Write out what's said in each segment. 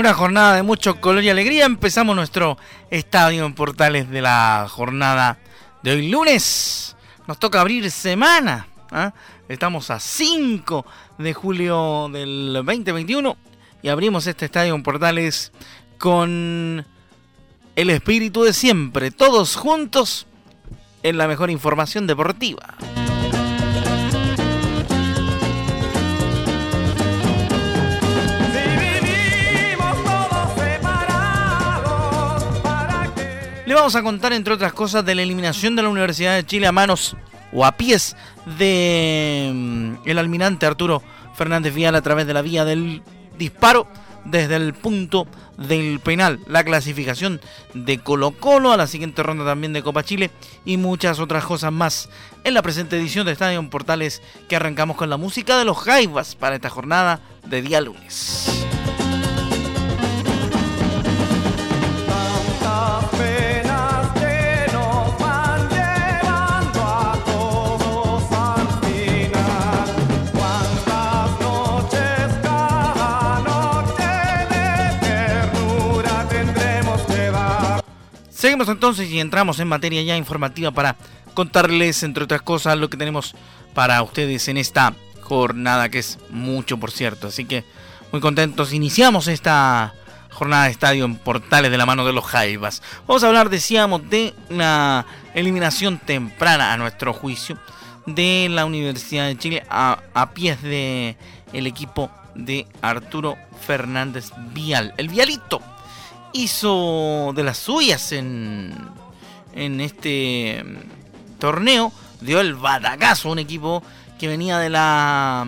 Una jornada de mucho color y alegría empezamos nuestro estadio en Portales de la jornada de hoy lunes. Nos toca abrir semana. ¿ah? Estamos a 5 de julio del 2021 y abrimos este estadio en Portales con el espíritu de siempre, todos juntos en la mejor información deportiva. Le vamos a contar, entre otras cosas, de la eliminación de la Universidad de Chile a manos o a pies de mm, el almirante Arturo Fernández Vial a través de la vía del disparo desde el punto del penal, la clasificación de Colo Colo a la siguiente ronda también de Copa Chile y muchas otras cosas más en la presente edición de Estadio Portales que arrancamos con la música de los Jaivas para esta jornada de día lunes. Seguimos entonces y entramos en materia ya informativa para contarles, entre otras cosas, lo que tenemos para ustedes en esta jornada, que es mucho, por cierto. Así que muy contentos. Iniciamos esta jornada de estadio en Portales de la mano de los Jaivas. Vamos a hablar, decíamos, de la eliminación temprana, a nuestro juicio, de la Universidad de Chile a, a pies de equipo de Arturo Fernández Vial. El Vialito hizo de las suyas en, en este torneo. Dio el batacazo a un equipo que venía de la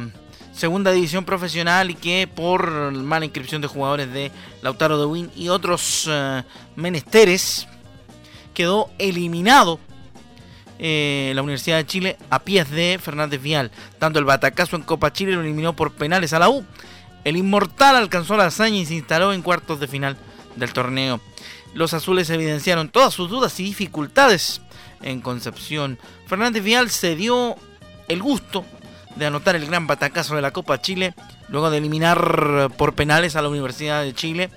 segunda división profesional y que por mala inscripción de jugadores de Lautaro de Win y otros eh, menesteres quedó eliminado eh, la Universidad de Chile a pies de Fernández Vial. Dando el batacazo en Copa Chile lo eliminó por penales a la U. El inmortal alcanzó la hazaña y se instaló en cuartos de final del torneo. Los azules evidenciaron todas sus dudas y dificultades en Concepción. Fernández Vial se dio el gusto de anotar el gran batacazo de la Copa Chile, luego de eliminar por penales a la Universidad de Chile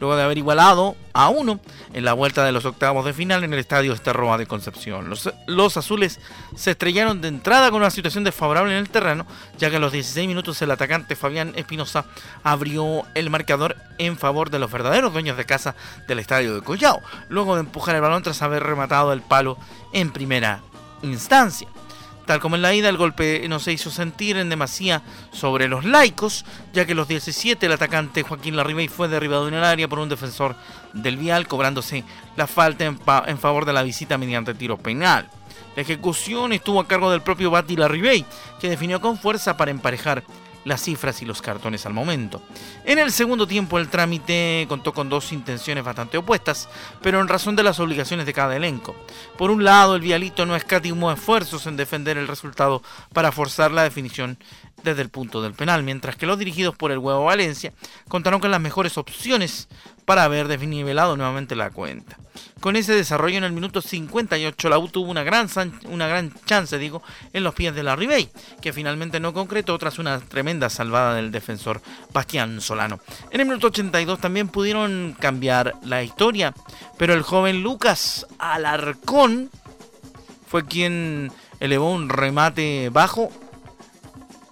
luego de haber igualado a uno en la vuelta de los octavos de final en el estadio Esterroa de Concepción. Los, azules se estrellaron de entrada con una situación desfavorable en el terreno, ya que a los 16 minutos el atacante Fabián Espinosa abrió el marcador en favor de los verdaderos dueños de casa del estadio de Collao, luego de empujar el balón tras haber rematado el palo en primera instancia. Tal como en la ida, el golpe no se hizo sentir en demasía sobre los laicos, ya que los 17 el atacante Joaquín Larribey fue derribado en el área por un defensor del Vial, cobrándose la falta en, en favor de la visita mediante tiro penal. La ejecución estuvo a cargo del propio Bati Larribey, que definió con fuerza para emparejar las cifras y los cartones al momento. En el segundo tiempo el trámite contó con dos intenciones bastante opuestas, pero en razón de las obligaciones de cada elenco. Por un lado, el Vialito no escatimó esfuerzos en defender el resultado para forzar la definición desde el punto del penal, mientras que los dirigidos por el Huevo Valencia contaron con las mejores opciones para haber desnivelado nuevamente la cuenta. Con ese desarrollo en el minuto 58 la U tuvo una gran, una gran chance digo, en los pies de la Ribey, que finalmente no concretó tras una tremenda salvada del defensor Bastián Solano. En el minuto 82 también pudieron cambiar la historia, pero el joven Lucas Alarcón fue quien elevó un remate bajo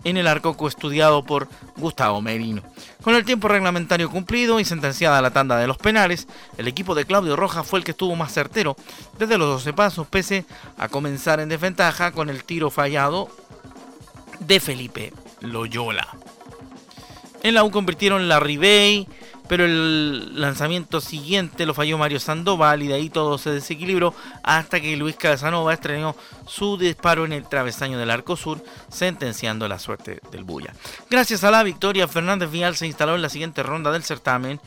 en el arco estudiado por Gustavo Merino. Con el tiempo reglamentario cumplido y sentenciada la tanda de los penales, el equipo de Claudio Rojas fue el que estuvo más certero desde los 12 pasos, pese a comenzar en desventaja con el tiro fallado de Felipe Loyola. En la U convirtieron la Ribey, pero el lanzamiento siguiente lo falló Mario Sandoval y de ahí todo se desequilibró hasta que Luis Casanova estrenó su disparo en el travesaño del arco sur, sentenciando la suerte del Bulla. Gracias a la victoria, Fernández Vial se instaló en la siguiente ronda del certamen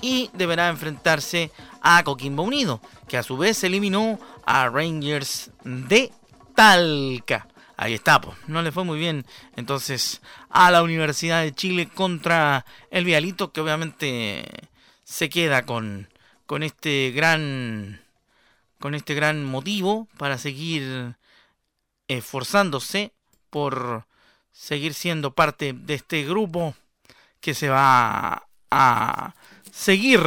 y deberá enfrentarse a Coquimbo Unido, que a su vez eliminó a Rangers de Talca. Ahí está, pues. no le fue muy bien entonces a la Universidad de Chile contra el Vialito, que obviamente se queda con, con este gran con este gran motivo para seguir esforzándose por seguir siendo parte de este grupo que se va a seguir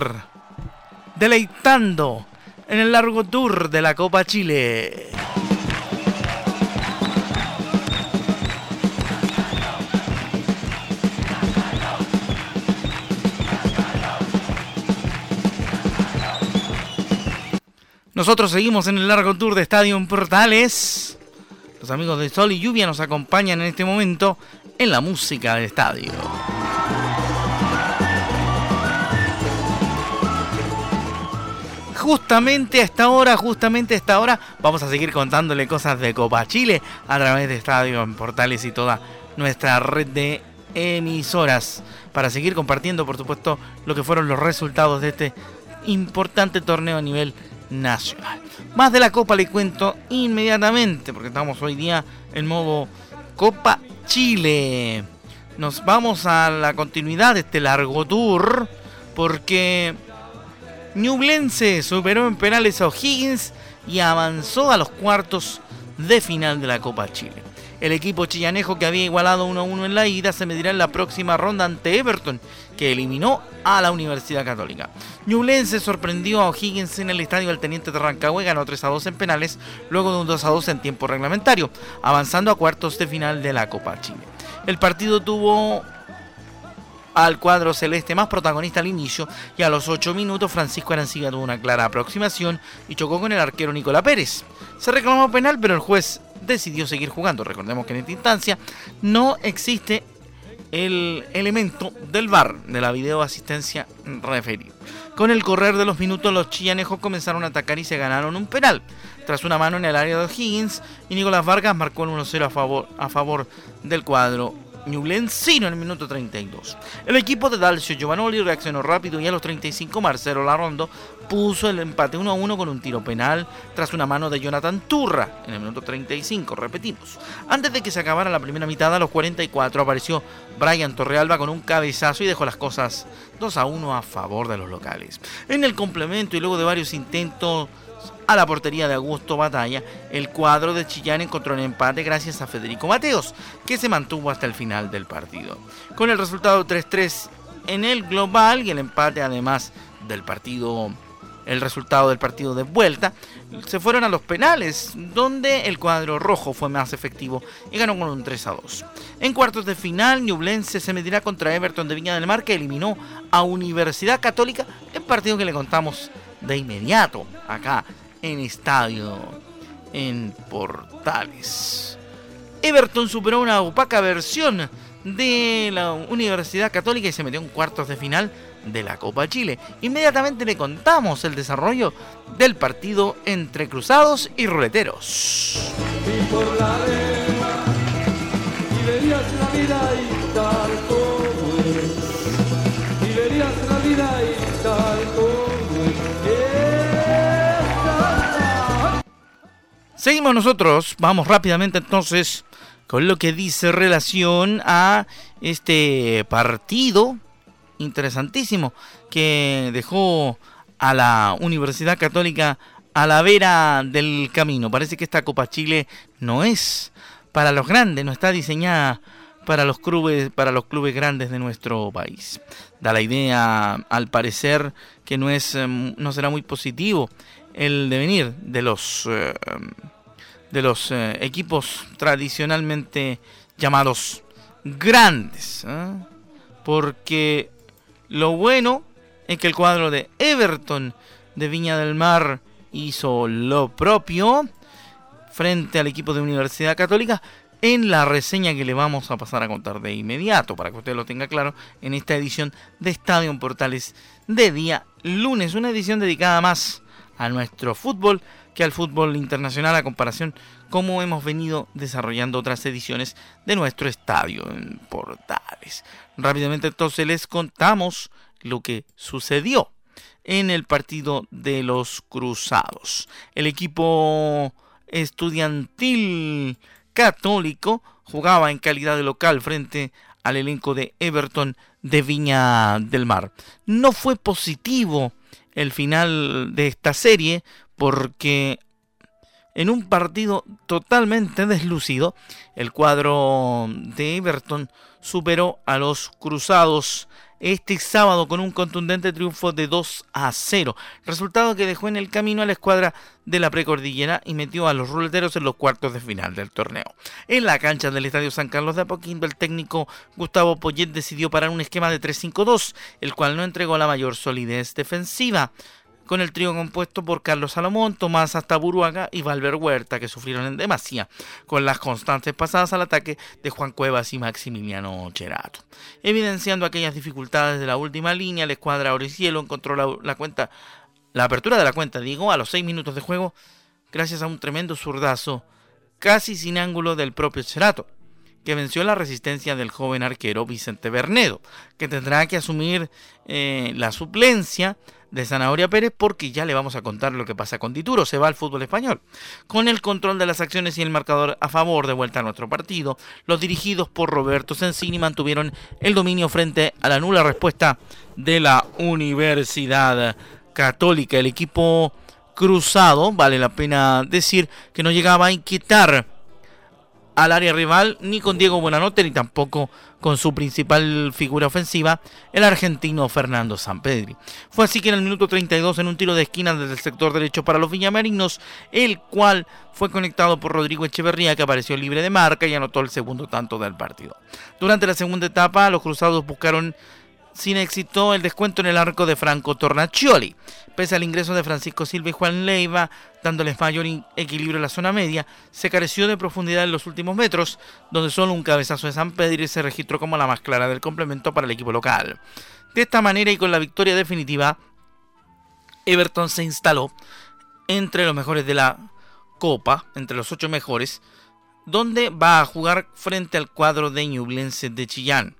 deleitando en el largo tour de la Copa Chile. Nosotros seguimos en el largo tour de Estadio Portales. Los amigos de Sol y Lluvia nos acompañan en este momento en la música del estadio. Justamente a esta hora, justamente a esta hora, vamos a seguir contándole cosas de Copa Chile a través de Estadio en Portales y toda nuestra red de emisoras para seguir compartiendo, por supuesto, lo que fueron los resultados de este importante torneo a nivel nacional. Más de la Copa le cuento inmediatamente, porque estamos hoy día en modo Copa Chile. Nos vamos a la continuidad de este largo tour, porque Ñublense superó en penales a O'Higgins y avanzó a los cuartos de final de la Copa Chile. El equipo chillanejo que había igualado 1-1 en la ida se medirá en la próxima ronda ante Everton, que eliminó a la Universidad Católica. Ñublense sorprendió a O'Higgins en el estadio del Teniente de Rancagua y ganó 3-2 en penales, luego de un 2-2 en tiempo reglamentario, avanzando a cuartos de final de la Copa Chile. El partido tuvo al cuadro celeste más protagonista al inicio y a los 8 minutos Francisco Arancibia tuvo una clara aproximación y chocó con el arquero Nicolás Pérez. Se reclamó penal pero el juez decidió seguir jugando. Recordemos que en esta instancia no existe el elemento del VAR, de la videoasistencia referida. Con el correr de los minutos, los chillanejos comenzaron a atacar y se ganaron un penal. Tras una mano en el área de Higgins, y Nicolás Vargas marcó el 1-0 a favor, a favor del cuadro Ñublencino en el minuto 32. El equipo de Dalcio Giovanoli reaccionó rápido y a los 35 Marcelo Larrondo puso el empate 1 a 1 con un tiro penal tras una mano de Jonathan Turra en el minuto 35, repetimos. Antes de que se acabara la primera mitad, a los 44 apareció Brian Torrealba con un cabezazo y dejó las cosas 2 a 1 a favor de los locales. En el complemento y luego de varios intentos a la portería de Augusto Batalla, el cuadro de Chillán encontró el empate gracias a Federico Mateos, que se mantuvo hasta el final del partido. Con el resultado 3-3 en el global y el empate además del partido el resultado del partido de vuelta, se fueron a los penales, donde el cuadro rojo fue más efectivo y ganó con un 3 a 2. En cuartos de final, Ñublense se medirá contra Everton de Viña del Mar, que eliminó a Universidad Católica, el partido que le contamos de inmediato acá en estadio en Portales. Everton superó una opaca versión de la Universidad Católica y se metió en cuartos de final de la Copa Chile. Inmediatamente le contamos el desarrollo del partido entre cruzados y ruleteros. Seguimos nosotros, vamos rápidamente entonces con lo que dice relación a este partido interesantísimo que dejó a la Universidad Católica a la vera del camino. Parece que esta Copa Chile no es para los grandes, no está diseñada para los clubes, para los clubes grandes de nuestro país. Da la idea, al parecer, que no es, em, no será muy positivo el devenir de los eh, de los eh, equipos tradicionalmente llamados grandes. ¿eh? Porque lo bueno es que el cuadro de Everton de Viña del Mar hizo lo propio frente al equipo de Universidad Católica en la reseña que le vamos a pasar a contar de inmediato, para que usted lo tenga claro, en esta edición de Estadio Portales de día lunes, una edición dedicada más a nuestro fútbol que al fútbol internacional a comparación como hemos venido desarrollando otras ediciones de nuestro estadio en Portales. Rápidamente entonces les contamos lo que sucedió en el partido de los Cruzados. El equipo estudiantil católico jugaba en calidad de local frente al elenco de Everton de Viña del Mar. No fue positivo el final de esta serie porque en un partido totalmente deslucido, el cuadro de Everton superó a los Cruzados este sábado con un contundente triunfo de 2 a 0, resultado que dejó en el camino a la escuadra de la precordillera y metió a los ruleteros en los cuartos de final del torneo. En la cancha del Estadio San Carlos de Apoquindo, el técnico Gustavo Poyet decidió parar un esquema de 3-5-2, el cual no entregó la mayor solidez defensiva con el trío compuesto por Carlos Salomón, Tomás Astaburuaga y Valver Huerta, que sufrieron en demasía con las constantes pasadas al ataque de Juan Cuevas y Maximiliano Cherato. Evidenciando aquellas dificultades de la última línea, la escuadra Oricielo encontró la, la cuenta, la apertura de la cuenta, digo, a los seis minutos de juego, gracias a un tremendo zurdazo, casi sin ángulo del propio Cherato que venció la resistencia del joven arquero Vicente Bernedo, que tendrá que asumir eh, la suplencia de Zanahoria Pérez porque ya le vamos a contar lo que pasa con Dituro, se va al fútbol español. Con el control de las acciones y el marcador a favor de vuelta a nuestro partido, los dirigidos por Roberto Sensini mantuvieron el dominio frente a la nula respuesta de la Universidad Católica. El equipo cruzado, vale la pena decir que no llegaba a inquietar al área rival ni con Diego Buenanote ni tampoco con su principal figura ofensiva, el argentino Fernando Sampedri. Fue así que en el minuto 32 en un tiro de esquina desde el sector derecho para los viñamarinos, el cual fue conectado por Rodrigo Echeverría que apareció libre de marca y anotó el segundo tanto del partido. Durante la segunda etapa los cruzados buscaron sin éxito el descuento en el arco de Franco Tornaccioli. Pese al ingreso de Francisco Silva y Juan Leiva, dándoles mayor equilibrio en la zona media, se careció de profundidad en los últimos metros, donde solo un cabezazo de San Pedro se registró como la más clara del complemento para el equipo local. De esta manera y con la victoria definitiva, Everton se instaló entre los mejores de la Copa, entre los ocho mejores, donde va a jugar frente al cuadro de Ñublense de Chillán.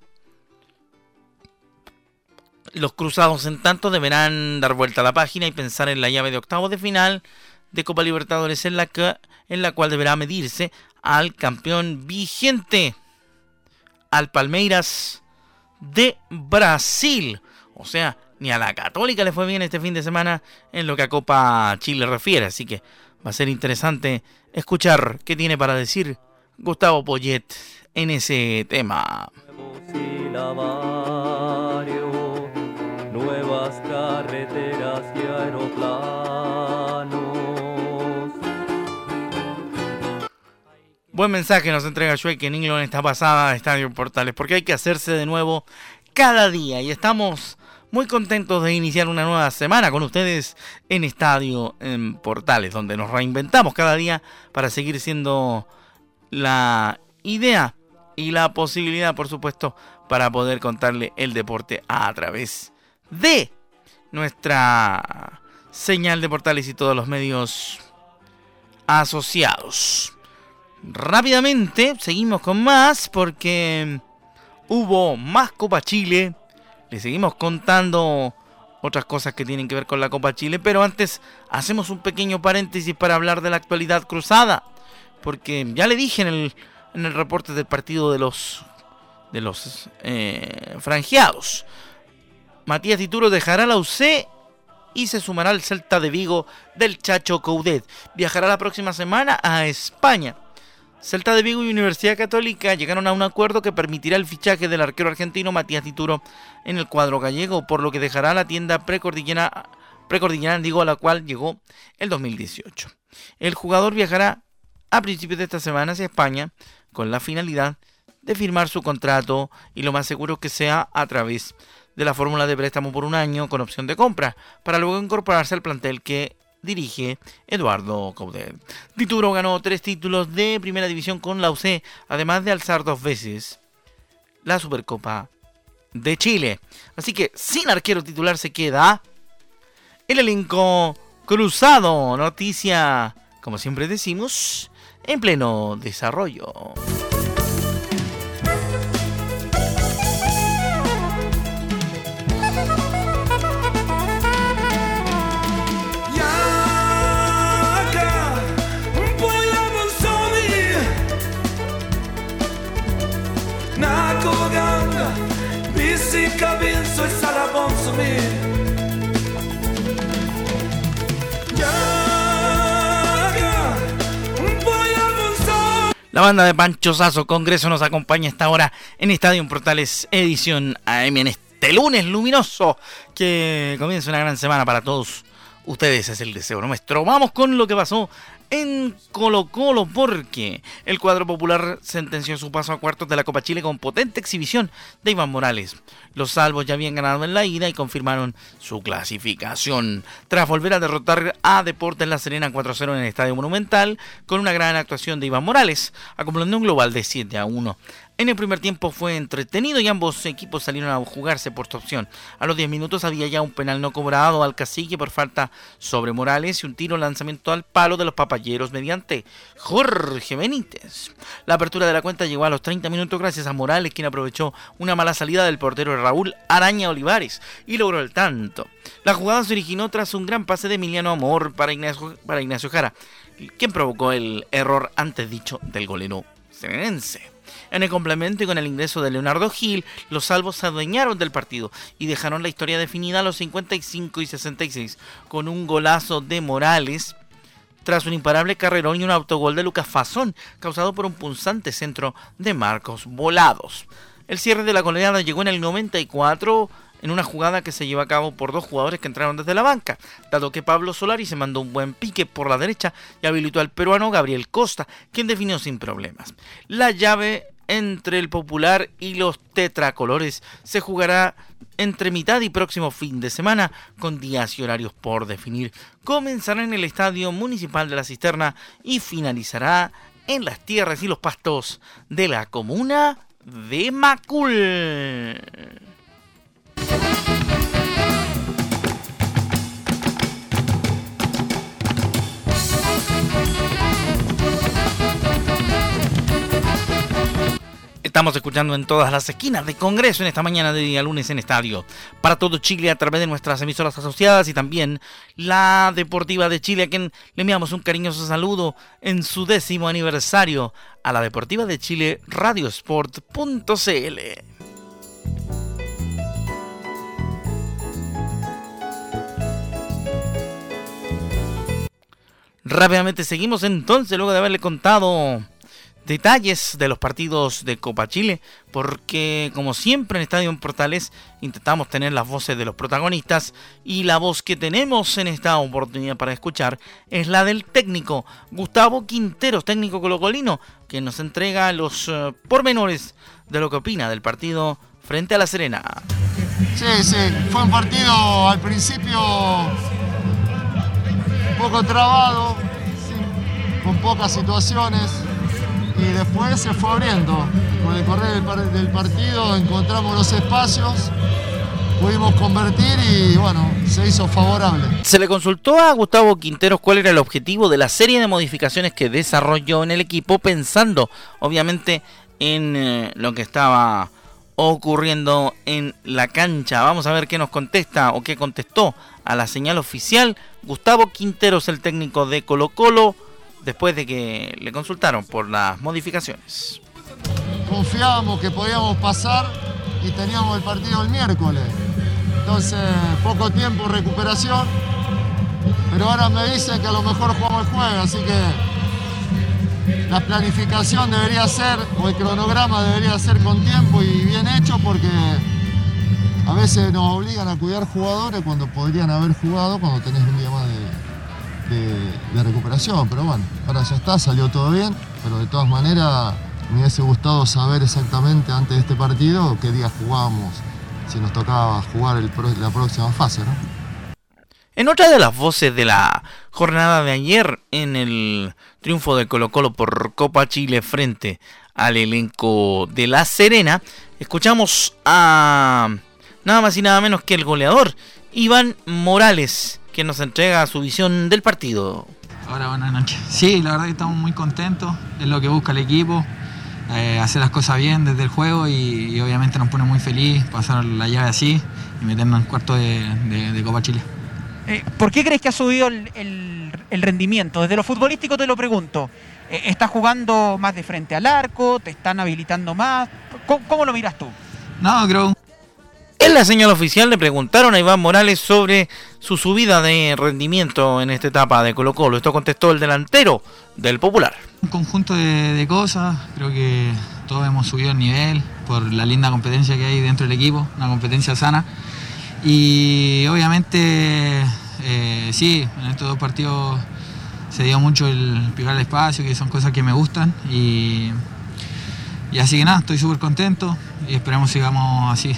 Los cruzados, en tanto, deberán dar vuelta a la página y pensar en la llave de octavo de final de Copa Libertadores en la, que, en la cual deberá medirse al campeón vigente, al Palmeiras de Brasil. O sea, ni a la Católica le fue bien este fin de semana en lo que a Copa Chile refiere. Así que va a ser interesante escuchar qué tiene para decir Gustavo Poyet en ese tema carreteras y aeroplanos. Buen mensaje nos entrega Shuey en esta pasada de Estadio Portales, porque hay que hacerse de nuevo cada día y estamos muy contentos de iniciar una nueva semana con ustedes en Estadio en Portales, donde nos reinventamos cada día para seguir siendo la idea y la posibilidad, por supuesto, para poder contarle el deporte a través de nuestra señal de portales y todos los medios asociados. Rápidamente seguimos con más porque hubo más Copa Chile. Le seguimos contando otras cosas que tienen que ver con la Copa Chile, pero antes hacemos un pequeño paréntesis para hablar de la actualidad cruzada, porque ya le dije en el, en el reporte del partido de los de los eh, franjeados. Matías Dituro dejará la UC y se sumará al Celta de Vigo del Chacho Coudet. Viajará la próxima semana a España. Celta de Vigo y Universidad Católica llegaron a un acuerdo que permitirá el fichaje del arquero argentino Matías Dituro en el cuadro gallego, por lo que dejará la tienda precordillera, precordillera digo, a la cual llegó el 2018. El jugador viajará a principios de esta semana hacia España con la finalidad de firmar su contrato y lo más seguro que sea a través de la fórmula de préstamo por un año con opción de compra, para luego incorporarse al plantel que dirige Eduardo Caudel. Tituro ganó tres títulos de primera división con la UC, además de alzar dos veces la Supercopa de Chile. Así que sin arquero titular se queda el elenco cruzado. Noticia, como siempre decimos, en pleno desarrollo. Banda de Pancho Sazo Congreso nos acompaña esta hora en Estadio Portales Edición AM en este lunes luminoso que comienza una gran semana para todos ustedes, es el deseo nuestro. Vamos con lo que pasó en Colo Colo porque el cuadro popular sentenció su paso a cuartos de la Copa Chile con potente exhibición de Iván Morales. Los salvos ya habían ganado en la ida y confirmaron su clasificación. Tras volver a derrotar a Deportes La Serena 4-0 en el Estadio Monumental con una gran actuación de Iván Morales, acumulando un global de 7 a 1. En el primer tiempo fue entretenido y ambos equipos salieron a jugarse por su opción. A los 10 minutos había ya un penal no cobrado al cacique por falta sobre Morales y un tiro lanzamiento al palo de los papayeros mediante Jorge Benítez. La apertura de la cuenta llegó a los 30 minutos gracias a Morales, quien aprovechó una mala salida del portero Raúl Araña Olivares y logró el tanto. La jugada se originó tras un gran pase de Emiliano Amor para Ignacio, para Ignacio Jara, quien provocó el error antes dicho del golero serenense. En el complemento y con el ingreso de Leonardo Gil, los salvos se adueñaron del partido y dejaron la historia definida a los 55 y 66 con un golazo de Morales tras un imparable carrerón y un autogol de Lucas Fazón causado por un punzante centro de Marcos Volados. El cierre de la goleada llegó en el 94 en una jugada que se llevó a cabo por dos jugadores que entraron desde la banca, dado que Pablo Solari se mandó un buen pique por la derecha y habilitó al peruano Gabriel Costa, quien definió sin problemas. La llave entre el popular y los tetracolores se jugará entre mitad y próximo fin de semana con días y horarios por definir. Comenzará en el Estadio Municipal de la Cisterna y finalizará en las tierras y los pastos de la comuna de Macul. Estamos escuchando en todas las esquinas de Congreso en esta mañana de día lunes en estadio. Para todo Chile a través de nuestras emisoras asociadas y también la Deportiva de Chile, a quien le enviamos un cariñoso saludo en su décimo aniversario a la Deportiva de Chile Radiosport.cl. Rápidamente seguimos entonces luego de haberle contado detalles de los partidos de Copa Chile, porque como siempre en Estadio Portales intentamos tener las voces de los protagonistas y la voz que tenemos en esta oportunidad para escuchar es la del técnico Gustavo Quinteros, técnico colocolino, que nos entrega los uh, pormenores de lo que opina del partido frente a La Serena. Sí, sí, fue un partido al principio un poco trabado, con pocas situaciones después se fue abriendo. Con el correr del partido encontramos los espacios, pudimos convertir y bueno, se hizo favorable. Se le consultó a Gustavo Quinteros cuál era el objetivo de la serie de modificaciones que desarrolló en el equipo, pensando obviamente en eh, lo que estaba ocurriendo en la cancha. Vamos a ver qué nos contesta o qué contestó a la señal oficial Gustavo Quinteros, el técnico de Colo Colo después de que le consultaron por las modificaciones. Confiábamos que podíamos pasar y teníamos el partido el miércoles. Entonces, poco tiempo, recuperación. Pero ahora me dicen que a lo mejor jugamos el jueves, así que la planificación debería ser, o el cronograma debería ser con tiempo y bien hecho, porque a veces nos obligan a cuidar jugadores cuando podrían haber jugado cuando tenés un día más de, de, recuperación, pero bueno, ahora ya está, salió todo bien, pero de todas maneras me hubiese gustado saber exactamente antes de este partido qué día jugábamos, si nos tocaba jugar la próxima fase, ¿no? En otra de las voces de la jornada de ayer, en el triunfo de Colo Colo por Copa Chile frente al elenco de La Serena, escuchamos a nada más y nada menos que el goleador Iván Morales, que nos entrega su visión del partido. Ahora buenas noches. Sí, la verdad que estamos muy contentos, es lo que busca el equipo, eh, hacer las cosas bien desde el juego y, obviamente nos pone muy feliz pasar la llave así y meternos en cuarto de, Copa Chile. Eh, ¿Por qué crees que ha subido el, rendimiento? Desde lo futbolístico te lo pregunto. Eh, ¿Estás jugando más de frente al arco? ¿Te están habilitando más? ¿Cómo, lo miras tú? No, creo en la señal oficial le preguntaron a Iván Morales sobre su subida de rendimiento en esta etapa de Colo Colo. Esto contestó el delantero del Popular. Un conjunto de, cosas, creo que todos hemos subido el nivel por la linda competencia que hay dentro del equipo, una competencia sana. Y obviamente, eh, sí, en estos dos partidos se dio mucho el picar el espacio, que son cosas que me gustan. Y, y así que nada, estoy súper contento y esperemos sigamos así.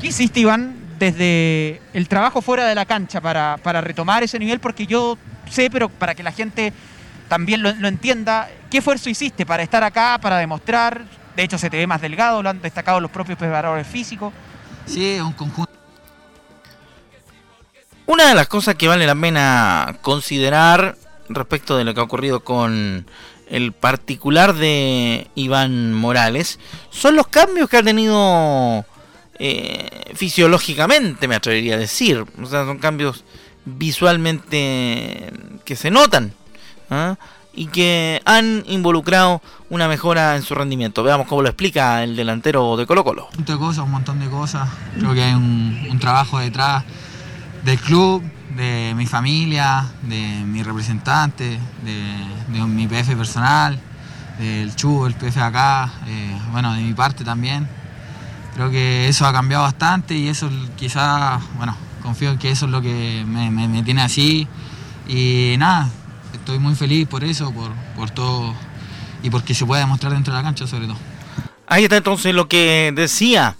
¿Qué hiciste, Iván, desde el trabajo fuera de la cancha para, retomar ese nivel? Porque yo sé, pero para que la gente también lo, entienda, ¿qué esfuerzo hiciste para estar acá, para demostrar? De hecho, se te ve más delgado, lo han destacado los propios preparadores físicos. Sí, un conjunto. Una de las cosas que vale la pena considerar respecto de lo que ha ocurrido con el particular de Iván Morales son los cambios que ha tenido eh, fisiológicamente, me atrevería a decir. O sea, son cambios visualmente que se notan ¿ah? y que han involucrado una mejora en su rendimiento. Veamos cómo lo explica el delantero de Colo Colo. Un montón de cosas, un montón de cosas. Creo que hay un, trabajo detrás del club, de mi familia, de mi representante, de, mi PF personal, del Chu, el PF acá, eh, bueno, de mi parte también. Creo que eso ha cambiado bastante y eso quizás, bueno, confío en que eso es lo que me, tiene así. Y nada, estoy muy feliz por eso, por, todo y porque se puede demostrar dentro de la cancha sobre todo. Ahí está entonces lo que decía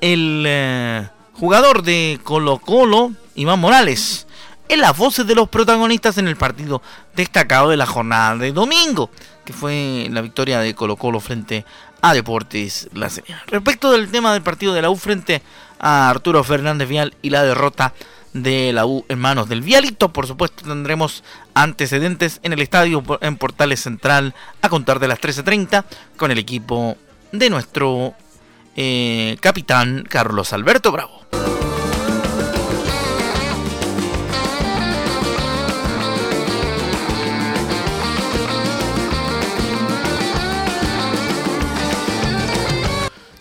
el eh, jugador de Colo Colo, Iván Morales, en las voces de los protagonistas en el partido destacado de la jornada de domingo, que fue la victoria de Colo Colo frente a Deportes La Serena. Respecto del tema del partido de la U frente a Arturo Fernández Vial y la derrota de la U en manos del Vialito, por supuesto tendremos antecedentes en el estadio en Portales Central a contar de las 13.30 con el equipo de nuestro eh, capitán Carlos Alberto Bravo.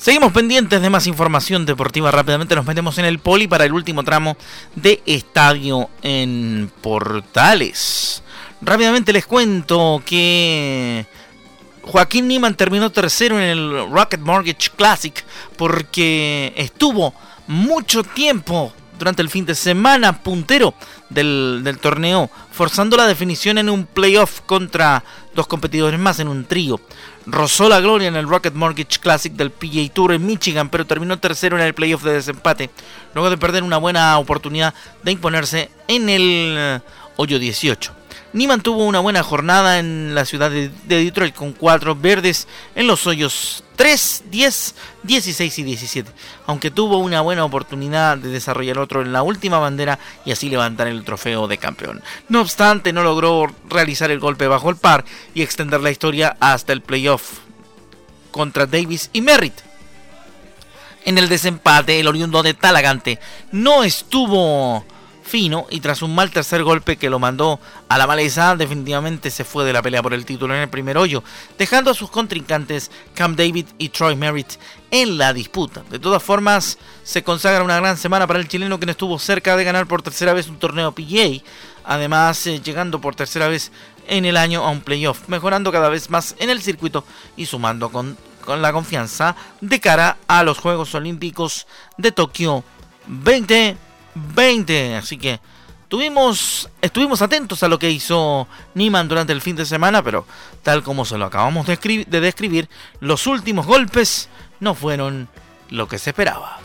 Seguimos pendientes de más información deportiva. Rápidamente nos metemos en el poli para el último tramo de estadio en Portales. Rápidamente les cuento que Joaquín Niman terminó tercero en el Rocket Mortgage Classic porque estuvo mucho tiempo durante el fin de semana puntero del, del, torneo, forzando la definición en un playoff contra dos competidores más en un trío rozó la gloria en el Rocket Mortgage Classic del PGA Tour en Michigan, pero terminó tercero en el playoff de desempate, luego de perder una buena oportunidad de imponerse en el eh, hoyo 18. Niman tuvo una buena jornada en la ciudad de, Detroit con cuatro verdes en los hoyos 3, 10, 16 y 17, aunque tuvo una buena oportunidad de desarrollar otro en la última bandera y así levantar el trofeo de campeón. No obstante, no logró realizar el golpe bajo el par y extender la historia hasta el playoff contra Davis y Merritt. En el desempate, el oriundo de Talagante no estuvo fino y tras un mal tercer golpe que lo mandó a la maleza, definitivamente se fue de la pelea por el título en el primer hoyo, dejando a sus contrincantes Cam David y Troy Merritt en la disputa. De todas formas, se consagra una gran semana para el chileno que no estuvo cerca de ganar por tercera vez un torneo PGA, además eh, llegando por tercera vez en el año a un playoff, mejorando cada vez más en el circuito y sumando con, con la confianza de cara a los Juegos Olímpicos de Tokio 20 20. Así que Tuvimos, estuvimos atentos a lo que hizo Niman durante el fin de semana, pero tal como se lo acabamos de, de describir, los últimos golpes no fueron lo que se esperaba.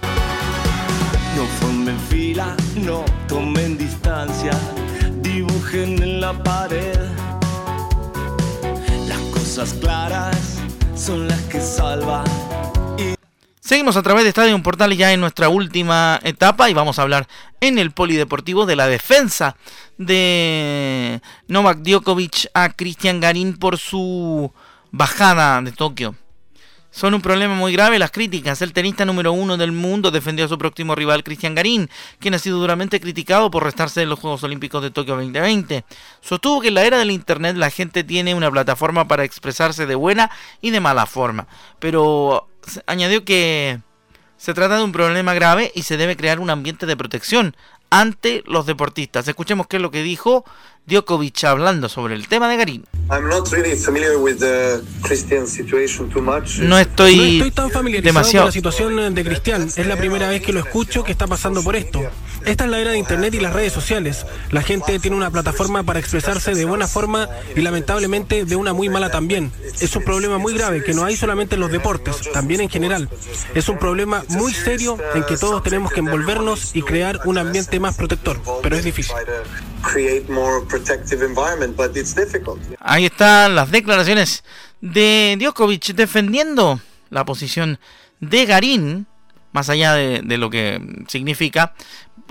No formen fila, no tomen distancia, dibujen en la pared. Las cosas claras son las que salvan. Seguimos a través de Estadio Portal ya en nuestra última etapa y vamos a hablar en el polideportivo de la defensa de Novak Djokovic a Cristian Garín por su bajada de Tokio. Son un problema muy grave las críticas. El tenista número uno del mundo defendió a su próximo rival Cristian Garín, quien ha sido duramente criticado por restarse de los Juegos Olímpicos de Tokio 2020. Sostuvo que en la era del Internet la gente tiene una plataforma para expresarse de buena y de mala forma, pero añadió que se trata de un problema grave y se debe crear un ambiente de protección ante los deportistas. Escuchemos qué es lo que dijo Djokovic hablando sobre el tema de Garín. No estoy, tan familiarizado demasiado. con la situación de Cristian. Es la primera vez que lo escucho que está pasando por esto. Esta es la era de Internet y las redes sociales. La gente tiene una plataforma para expresarse de buena forma y lamentablemente de una muy mala también. Es un problema muy grave que no hay solamente en los deportes, también en general. Es un problema muy serio en que todos tenemos que envolvernos y crear un ambiente más protector, pero es difícil. Ahí están las declaraciones de Djokovic defendiendo la posición de Garín, más allá de, de lo que significa,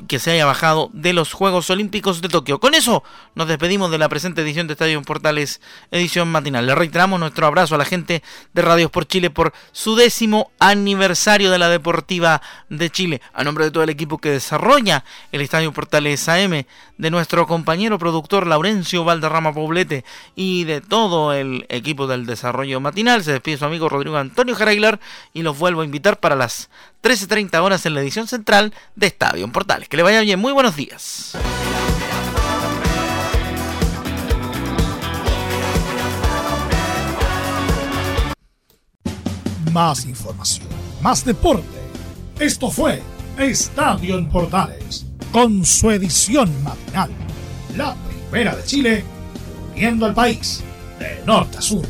que se haya bajado de los Juegos Olímpicos de Tokio. Con eso nos despedimos de la presente edición de Estadio Portales, edición matinal. Le reiteramos nuestro abrazo a la gente de Radios por Chile por su décimo aniversario de la Deportiva de Chile. A nombre de todo el equipo que desarrolla el Estadio Portales AM, de nuestro compañero productor Laurencio Valderrama Poblete y de todo el equipo del desarrollo matinal, se despide su amigo Rodrigo Antonio Jaraglar y los vuelvo a invitar para las 13.30 horas en la edición central de Estadio Portales. Que le vaya bien, muy buenos días. Más información, más deporte. Esto fue Estadio en Portales, con su edición matinal. La primera de Chile, viendo al país de norte a sur.